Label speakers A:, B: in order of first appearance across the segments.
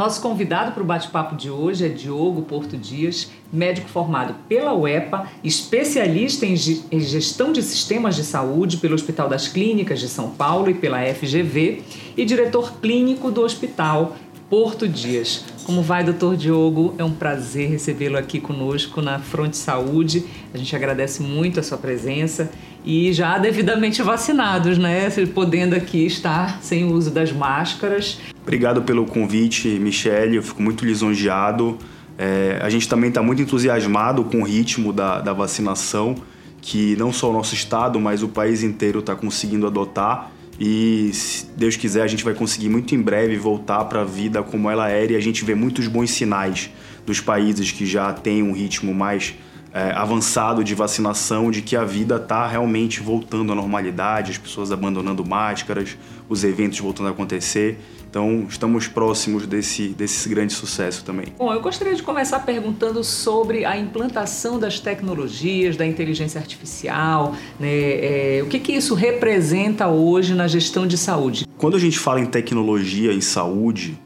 A: Nosso convidado para o bate-papo de hoje é Diogo Porto Dias, médico formado pela UEPA, especialista em gestão de sistemas de saúde pelo Hospital das Clínicas de São Paulo e pela FGV e diretor clínico do Hospital Porto Dias. Como vai, doutor Diogo? É um prazer recebê-lo aqui conosco na Fronte Saúde. A gente agradece muito a sua presença e já devidamente vacinados, né? Podendo aqui estar sem o uso das máscaras.
B: Obrigado pelo convite, Michele. Eu fico muito lisonjeado. É, a gente também está muito entusiasmado com o ritmo da, da vacinação, que não só o nosso estado, mas o país inteiro está conseguindo adotar. E se Deus quiser, a gente vai conseguir muito em breve voltar para a vida como ela era e a gente vê muitos bons sinais dos países que já têm um ritmo mais é, avançado de vacinação, de que a vida está realmente voltando à normalidade, as pessoas abandonando máscaras, os eventos voltando a acontecer. Então, estamos próximos desse, desse grande sucesso também.
A: Bom, eu gostaria de começar perguntando sobre a implantação das tecnologias, da inteligência artificial, né? É, o que, que isso representa hoje na gestão de saúde?
B: Quando a gente fala em tecnologia em saúde,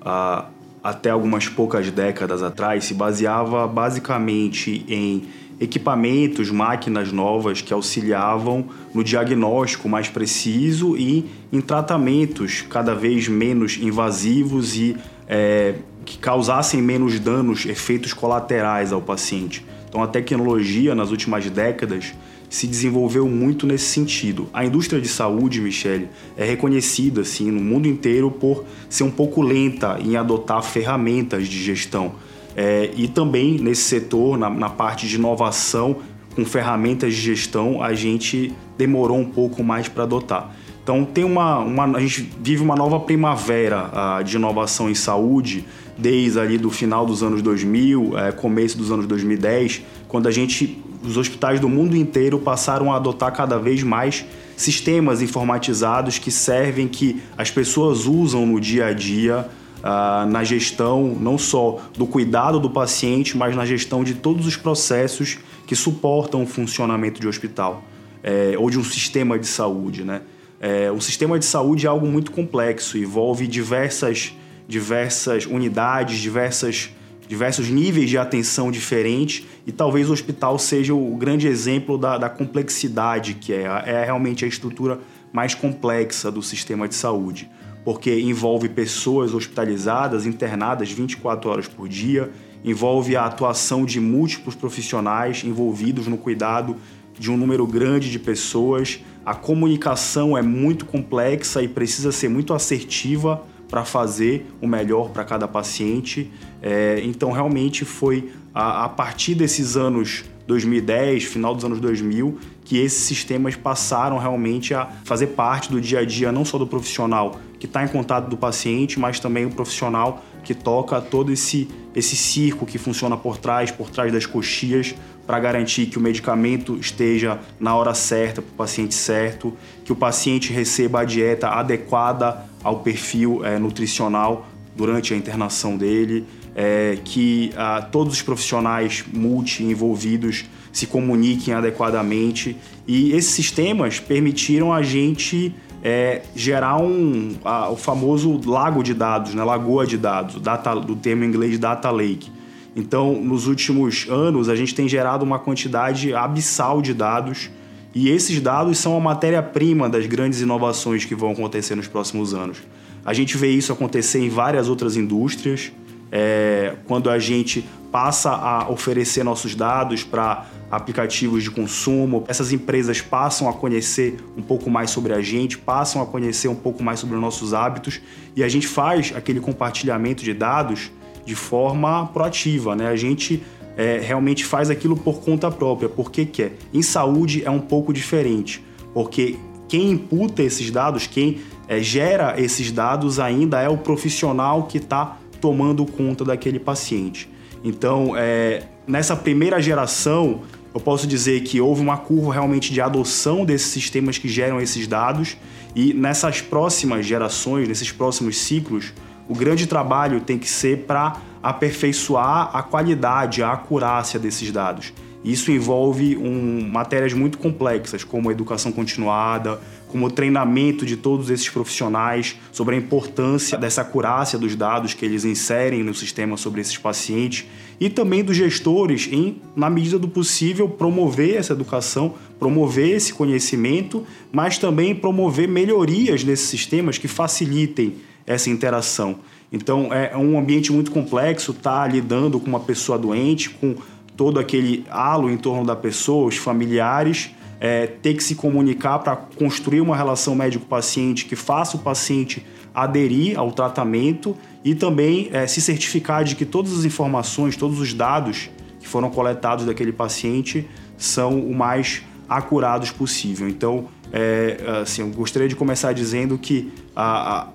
B: a, até algumas poucas décadas atrás, se baseava basicamente em equipamentos, máquinas novas que auxiliavam no diagnóstico mais preciso e em tratamentos cada vez menos invasivos e é, que causassem menos danos, efeitos colaterais ao paciente. Então, a tecnologia nas últimas décadas se desenvolveu muito nesse sentido. A indústria de saúde, Michele, é reconhecida assim no mundo inteiro por ser um pouco lenta em adotar ferramentas de gestão. É, e também nesse setor, na, na parte de inovação, com ferramentas de gestão, a gente demorou um pouco mais para adotar. Então tem uma, uma, a gente vive uma nova primavera uh, de inovação em saúde desde ali do final dos anos 2000, é, começo dos anos 2010, quando a gente os hospitais do mundo inteiro passaram a adotar cada vez mais sistemas informatizados que servem, que as pessoas usam no dia a dia, uh, na gestão não só do cuidado do paciente, mas na gestão de todos os processos que suportam o funcionamento de hospital é, ou de um sistema de saúde. Né? É, um sistema de saúde é algo muito complexo, envolve diversas, diversas unidades, diversas diversos níveis de atenção diferentes e talvez o hospital seja o grande exemplo da, da complexidade que é, é realmente a estrutura mais complexa do sistema de saúde, porque envolve pessoas hospitalizadas, internadas 24 horas por dia, envolve a atuação de múltiplos profissionais envolvidos no cuidado de um número grande de pessoas. A comunicação é muito complexa e precisa ser muito assertiva para fazer o melhor para cada paciente. É, então, realmente foi a, a, partir desses anos 2010, final dos anos 2000, que esses sistemas passaram realmente a fazer parte do dia a dia, não só do profissional que está em contato do paciente, mas também o profissional que toca todo esse, esse circo que funciona por trás, por trás das coxias, para garantir que o medicamento esteja na hora certa, para o paciente certo, que o paciente receba a dieta adequada ao perfil é, nutricional durante a internação dele, é, que ah, todos os profissionais multi envolvidos se comuniquem adequadamente e esses sistemas permitiram a gente é, gerar um, a, o famoso lago de dados, né? lagoa de dados, data, do termo em inglês data lake. Então, nos últimos anos, a gente tem gerado uma quantidade abissal de dados e esses dados são a matéria-prima das grandes inovações que vão acontecer nos próximos anos. A gente vê isso acontecer em várias outras indústrias, é, quando a gente passa a oferecer nossos dados para aplicativos de consumo, essas empresas passam a conhecer um pouco mais sobre a gente, passam a conhecer um pouco mais sobre os nossos hábitos e a gente faz aquele compartilhamento de dados de forma proativa, né? A gente é, realmente faz aquilo por conta própria, porque quer. Em saúde é um pouco diferente, porque quem imputa esses dados, quem é, gera esses dados ainda é o profissional que está tomando conta daquele paciente. Então, é, nessa primeira geração, eu posso dizer que houve uma curva realmente de adoção desses sistemas que geram esses dados, e nessas próximas gerações, nesses próximos ciclos, o grande trabalho tem que ser para aperfeiçoar a qualidade, a acurácia desses dados. Isso envolve um, matérias muito complexas, como educação continuada, como o treinamento de todos esses profissionais sobre a importância dessa acurácia dos dados que eles inserem no sistema sobre esses pacientes e também dos gestores em, na medida do possível, promover essa educação, promover esse conhecimento, mas também promover melhorias nesses sistemas que facilitem essa interação. Então é um ambiente muito complexo, tá lidando com uma pessoa doente, com todo aquele halo em torno da pessoa, os familiares, é, ter que se comunicar para construir uma relação médico-paciente que faça o paciente aderir ao tratamento e também é, se certificar de que todas as informações, todos os dados que foram coletados daquele paciente são o mais acurados possível. Então, é, assim, eu gostaria de começar dizendo que a, a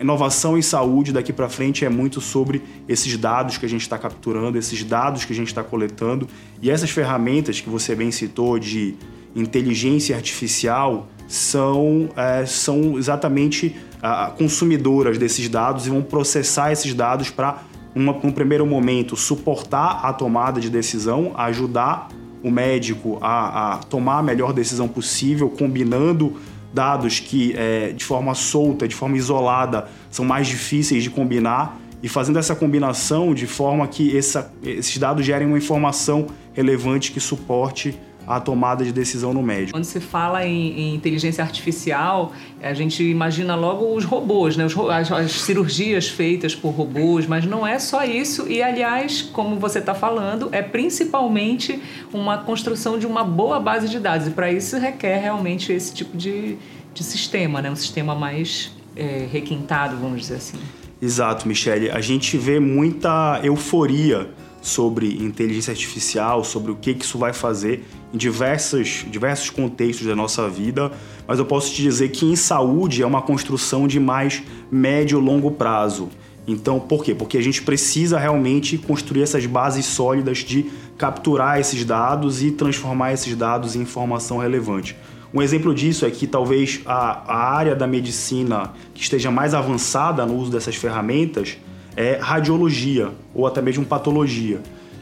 B: inovação em saúde daqui para frente é muito sobre esses dados que a gente está capturando, esses dados que a gente está coletando. E essas ferramentas que você bem citou de inteligência artificial são, é, são exatamente consumidoras desses dados e vão processar esses dados para, num primeiro momento, suportar a tomada de decisão, ajudar o médico a, a tomar a melhor decisão possível, combinando dados que, é, de forma solta, de forma isolada, são mais difíceis de combinar. E fazendo essa combinação de forma que essa, esses dados gerem uma informação relevante que suporte a tomada de decisão no médico.
A: Quando se fala em, em inteligência artificial, a gente imagina logo os robôs, né? Os, as, as, cirurgias feitas por robôs, mas não é só isso. E, aliás, como você está falando, é principalmente uma construção de uma boa base de dados. E para isso requer realmente esse tipo de, de sistema, né? um sistema mais é, requintado, vamos dizer assim.
B: Exato, Michele. A gente vê muita euforia sobre inteligência artificial, sobre o que, que isso vai fazer em diversos, diversos contextos da nossa vida, mas eu posso te dizer que em saúde é uma construção de mais médio e longo prazo. Então, por quê? Porque a gente precisa realmente construir essas bases sólidas de capturar esses dados e transformar esses dados em informação relevante. Um exemplo disso é que talvez a, a área da medicina que esteja mais avançada no uso dessas ferramentas é radiologia ou até mesmo patologia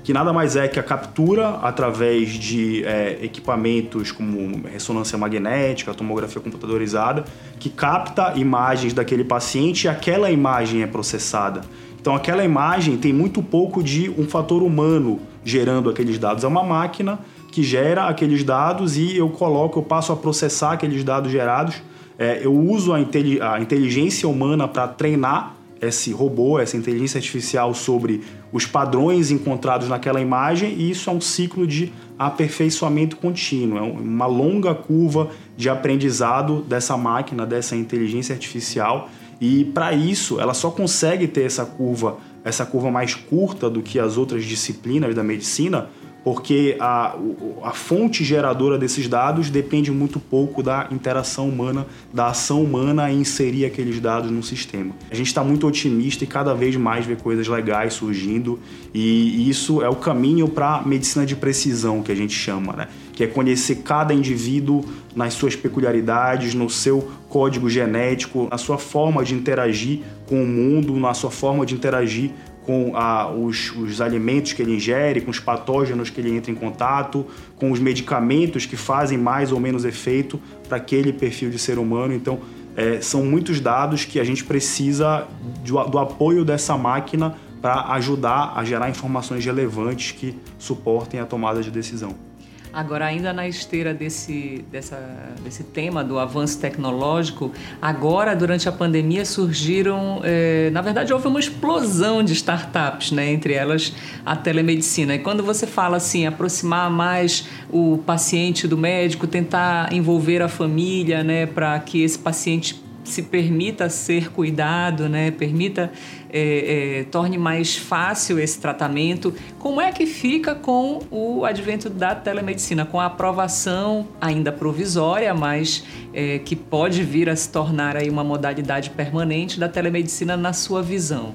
B: que nada mais é que a captura através de é, equipamentos como ressonância magnética, tomografia computadorizada, que capta imagens daquele paciente e aquela imagem é processada. Então aquela imagem tem muito pouco de um fator humano gerando aqueles dados. É uma máquina que gera aqueles dados e eu coloco, eu passo a processar aqueles dados gerados. É, eu uso a, a inteligência humana para treinar esse robô, essa inteligência artificial sobre os padrões encontrados naquela imagem e isso é um ciclo de aperfeiçoamento contínuo, é uma longa curva de aprendizado dessa máquina, dessa inteligência artificial e para isso ela só consegue ter essa curva, essa curva mais curta do que as outras disciplinas da medicina, porque a, a fonte geradora desses dados depende muito pouco da interação humana, da ação humana em inserir aqueles dados no sistema. A gente está muito otimista e cada vez mais vê coisas legais surgindo, e isso é o caminho para a medicina de precisão, que a gente chama, né? Que é conhecer cada indivíduo nas suas peculiaridades, no seu código genético, na sua forma de interagir com o mundo, na sua forma de interagir com a, os, os, alimentos que ele ingere, com os patógenos que ele entra em contato, com os medicamentos que fazem mais ou menos efeito para aquele perfil de ser humano. Então, é, são muitos dados que a gente precisa do, do apoio dessa máquina para ajudar a gerar informações relevantes que suportem a tomada de decisão.
A: Agora, ainda na esteira desse, dessa, desse tema do avanço tecnológico, agora, durante a pandemia, surgiram. É, na verdade, houve uma explosão de startups, né? entre elas a telemedicina. E quando você fala assim, aproximar mais o paciente do médico, tentar envolver a família, né, para que esse paciente se permita ser cuidado, né? permita, é, é, torne mais fácil esse tratamento. Como é que fica com o advento da telemedicina, com a aprovação ainda provisória, mas é, que pode vir a se tornar aí uma modalidade permanente da telemedicina na sua visão?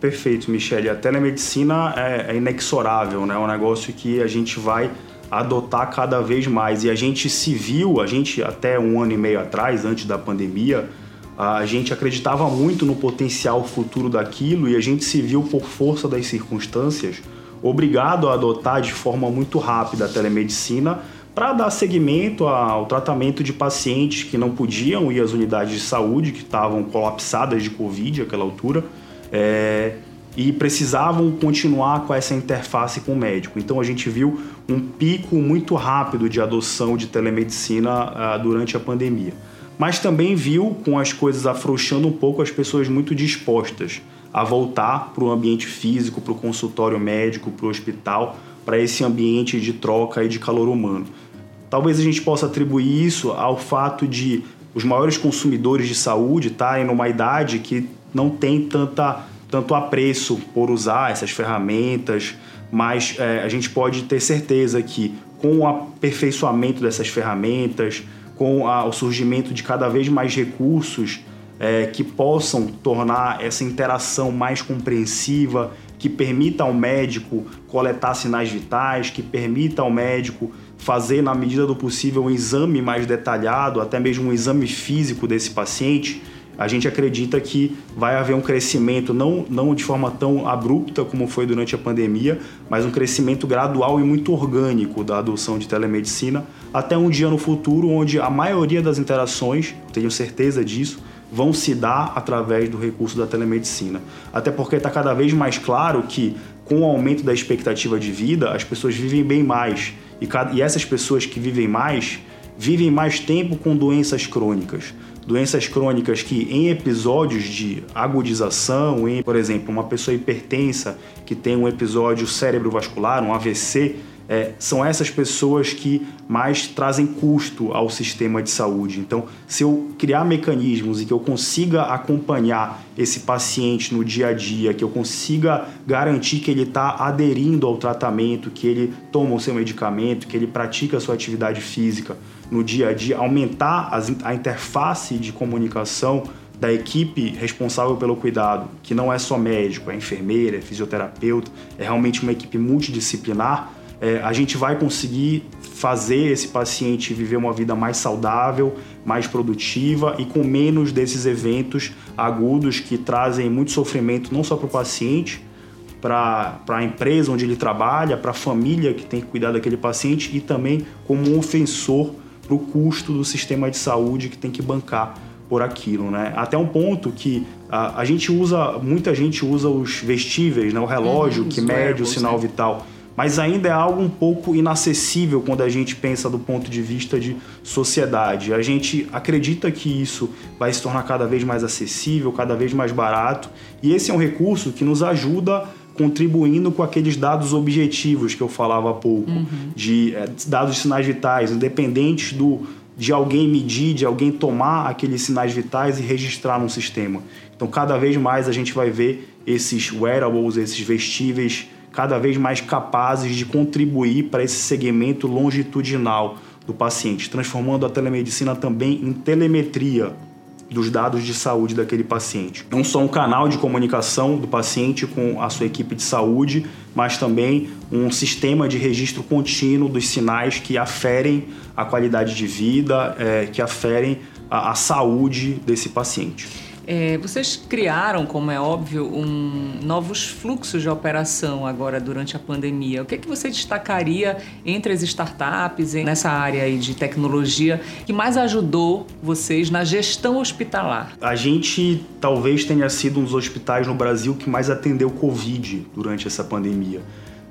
B: Perfeito, Michele. A telemedicina é, é inexorável, né? É um negócio que a gente vai adotar cada vez mais. E a gente se viu, a gente até um ano e meio atrás, antes da pandemia, a gente acreditava muito no potencial futuro daquilo e a gente se viu por força das circunstâncias obrigado a adotar de forma muito rápida a telemedicina para dar seguimento ao tratamento de pacientes que não podiam ir às unidades de saúde, que estavam colapsadas de Covid àquela altura, é, e precisavam continuar com essa interface com o médico. Então a gente viu um pico muito rápido de adoção de telemedicina uh, durante a pandemia. Mas também viu, com as coisas afrouxando um pouco, as pessoas muito dispostas a voltar para o ambiente físico, para o consultório médico, para o hospital, para esse ambiente de troca e de calor humano. Talvez a gente possa atribuir isso ao fato de os maiores consumidores de saúde estarem numa idade que não tem tanta, tanto apreço por usar essas ferramentas, mas é, a gente pode ter certeza que com o aperfeiçoamento dessas ferramentas, com a, o surgimento de cada vez mais recursos é, que possam tornar essa interação mais compreensiva, que permita ao médico coletar sinais vitais, que permita ao médico fazer, na medida do possível, um exame mais detalhado, até mesmo um exame físico desse paciente, a gente acredita que vai haver um crescimento, não, não de forma tão abrupta como foi durante a pandemia, mas um crescimento gradual e muito orgânico da adoção de telemedicina, até um dia no futuro onde a maioria das interações, tenho certeza disso, vão se dar através do recurso da telemedicina. Até porque está cada vez mais claro que, com o aumento da expectativa de vida, as pessoas vivem bem mais. E, e essas pessoas que vivem mais, vivem mais tempo com doenças crônicas. Doenças crônicas que, em episódios de agudização, em, por exemplo, uma pessoa hipertensa que tem um episódio cerebrovascular, um AVC, é, são essas pessoas que mais trazem custo ao sistema de saúde. Então, se eu criar mecanismos e que eu consiga acompanhar esse paciente no dia a dia, que eu consiga garantir que ele está aderindo ao tratamento, que ele toma o seu medicamento, que ele pratica a sua atividade física no dia a dia, aumentar a interface de comunicação da equipe responsável pelo cuidado, que não é só médico, é enfermeira, é fisioterapeuta, é realmente uma equipe multidisciplinar é, a gente vai conseguir fazer esse paciente viver uma vida mais saudável, mais produtiva e com menos desses eventos agudos que trazem muito sofrimento não só para o paciente, para a empresa onde ele trabalha, para a família que tem que cuidar daquele paciente e também como um ofensor para o custo do sistema de saúde que tem que bancar por aquilo, né? Até um ponto que a, a gente usa, muita gente usa os vestíveis, né? O relógio uhum, que mede o sinal né? vital mas ainda é algo um pouco inacessível quando a gente pensa do ponto de vista de sociedade. A gente acredita que isso vai se tornar cada vez mais acessível, cada vez mais barato, e esse é um recurso que nos ajuda contribuindo com aqueles dados objetivos que eu falava há pouco, uhum. de é, dados de sinais vitais, independentes do de alguém medir, de alguém tomar aqueles sinais vitais e registrar num sistema. Então, cada vez mais a gente vai ver esses wearables, esses vestíveis cada vez mais capazes de contribuir para esse segmento longitudinal do paciente, transformando a telemedicina também em telemetria dos dados de saúde daquele paciente. Não só um canal de comunicação do paciente com a sua equipe de saúde, mas também um sistema de registro contínuo dos sinais que aferem a qualidade de vida, é, que aferem a, a saúde desse paciente.
A: É, vocês criaram, como é óbvio, um, novos fluxos de operação agora durante a pandemia. O que, é que você destacaria entre as startups nessa área de tecnologia que mais ajudou vocês na gestão hospitalar?
B: A gente talvez tenha sido um dos hospitais no Brasil que mais atendeu Covid durante essa pandemia.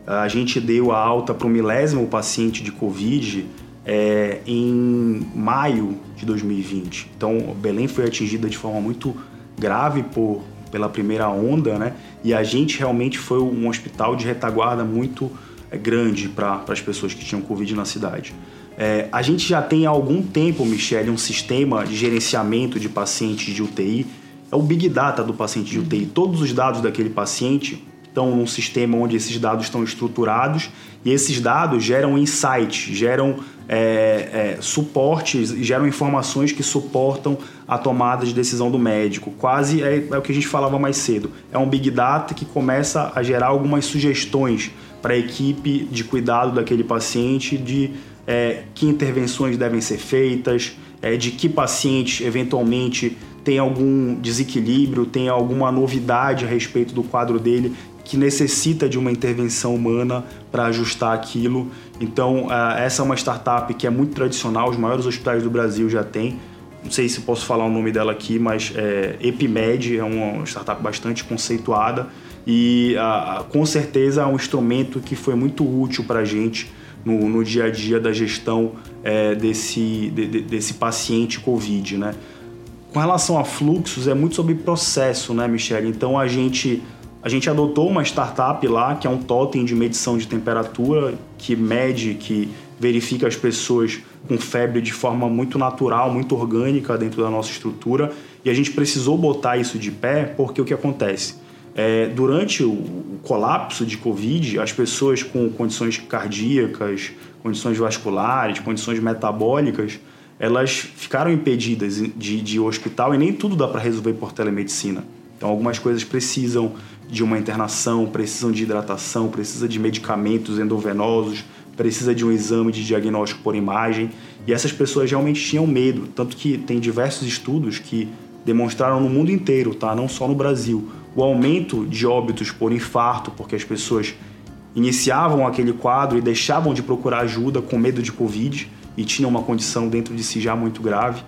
B: A gente deu a alta para o milésimo paciente de Covid é, em maio de 2020. Então, Belém foi atingida de forma muito grave por, pela primeira onda, né? E a gente realmente foi um hospital de retaguarda muito é, grande para as pessoas que tinham Covid na cidade. É, a gente já tem há algum tempo, Michele, um sistema de gerenciamento de pacientes de UTI. É o Big Data do paciente de UTI. Todos os dados daquele paciente estão num sistema onde esses dados estão estruturados e esses dados geram insights, geram é, é, suportes, geram informações que suportam a tomada de decisão do médico. Quase é, é, o que a gente falava mais cedo. É um big data que começa a gerar algumas sugestões para a equipe de cuidado daquele paciente de é, que intervenções devem ser feitas, é, de que paciente eventualmente tem algum desequilíbrio, tem alguma novidade a respeito do quadro dele que necessita de uma intervenção humana para ajustar aquilo. Então, essa é uma startup que é muito tradicional, os maiores hospitais do Brasil já têm. Não sei se posso falar o nome dela aqui, mas é, Epimed é uma startup bastante conceituada e com certeza é um instrumento que foi muito útil para a gente no, no, dia a dia da gestão é, desse, de, desse paciente Covid, né? Com relação a fluxos, é muito sobre processo, né, Michelle? Então a gente a gente adotou uma startup lá, que é um totem de medição de temperatura, que mede, que verifica as pessoas com febre de forma muito natural, muito orgânica dentro da nossa estrutura. E a gente precisou botar isso de pé, porque o que acontece? É, durante o, o colapso de Covid, as pessoas com condições cardíacas, condições vasculares, condições metabólicas, elas ficaram impedidas de, de hospital e nem tudo dá para resolver por telemedicina. Então, algumas coisas precisam de uma internação, precisam de hidratação, precisa de medicamentos endovenosos, precisa de um exame de diagnóstico por imagem. E essas pessoas realmente tinham medo, tanto que tem diversos estudos que demonstraram no mundo inteiro, tá? não só no Brasil, o aumento de óbitos por infarto, porque as pessoas iniciavam aquele quadro e deixavam de procurar ajuda com medo de Covid e tinham uma condição dentro de si já muito grave.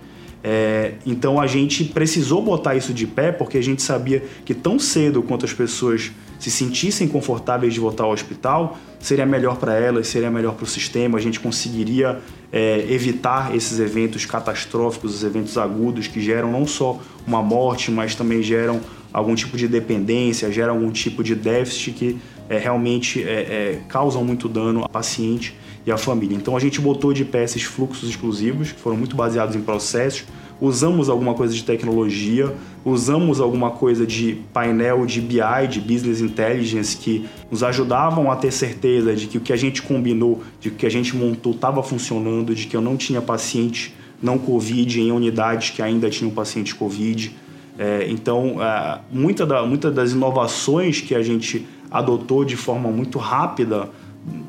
B: É, então a gente precisou botar isso de pé porque a gente sabia que tão cedo quanto as pessoas se sentissem confortáveis de voltar ao hospital, seria melhor para elas, seria melhor para o sistema, a gente conseguiria é, evitar esses eventos catastróficos, os eventos agudos que geram não só uma morte, mas também geram algum tipo de dependência, geram algum tipo de déficit que é, realmente é, é causam muito dano ao paciente e à família. Então a gente botou de pé esses fluxos exclusivos, que foram muito baseados em processos, usamos alguma coisa de tecnologia, usamos alguma coisa de painel de BI, de Business Intelligence, que nos ajudavam a ter certeza de que o que a gente combinou, de que a gente montou estava funcionando, de que eu não tinha paciente não Covid em unidades que ainda tinham paciente Covid. É, então, é, muita, da, muita das inovações que a gente adotou de forma muito rápida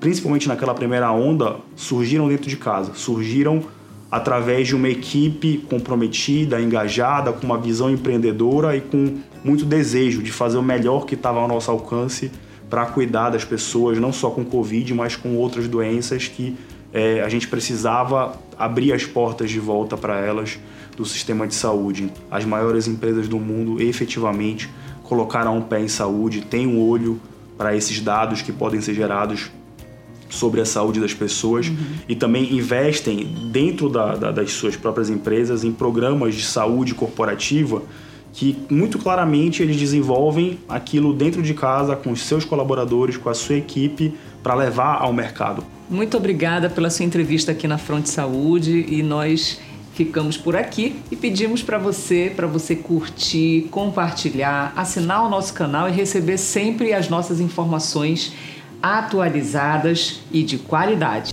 B: principalmente naquela primeira onda, surgiram dentro de casa, surgiram através de uma equipe comprometida, engajada, com uma visão empreendedora e com muito desejo de fazer o melhor que estava ao nosso alcance para cuidar das pessoas, não só com Covid, mas com outras doenças que é, a gente precisava abrir as portas de volta para elas do sistema de saúde. As maiores empresas do mundo efetivamente colocaram um pé em saúde, têm um olho para esses dados que podem ser gerados sobre a saúde das pessoas uhum. e também investem dentro da, da, das suas próprias empresas em programas de saúde corporativa que muito claramente eles desenvolvem aquilo dentro de casa com os seus colaboradores, com a sua equipe para levar ao mercado.
A: Muito obrigada pela sua entrevista aqui na Fronte Saúde e nós ficamos por aqui e pedimos para você, para você curtir, compartilhar, assinar o nosso canal e receber sempre as nossas informações atualizadas e de qualidade.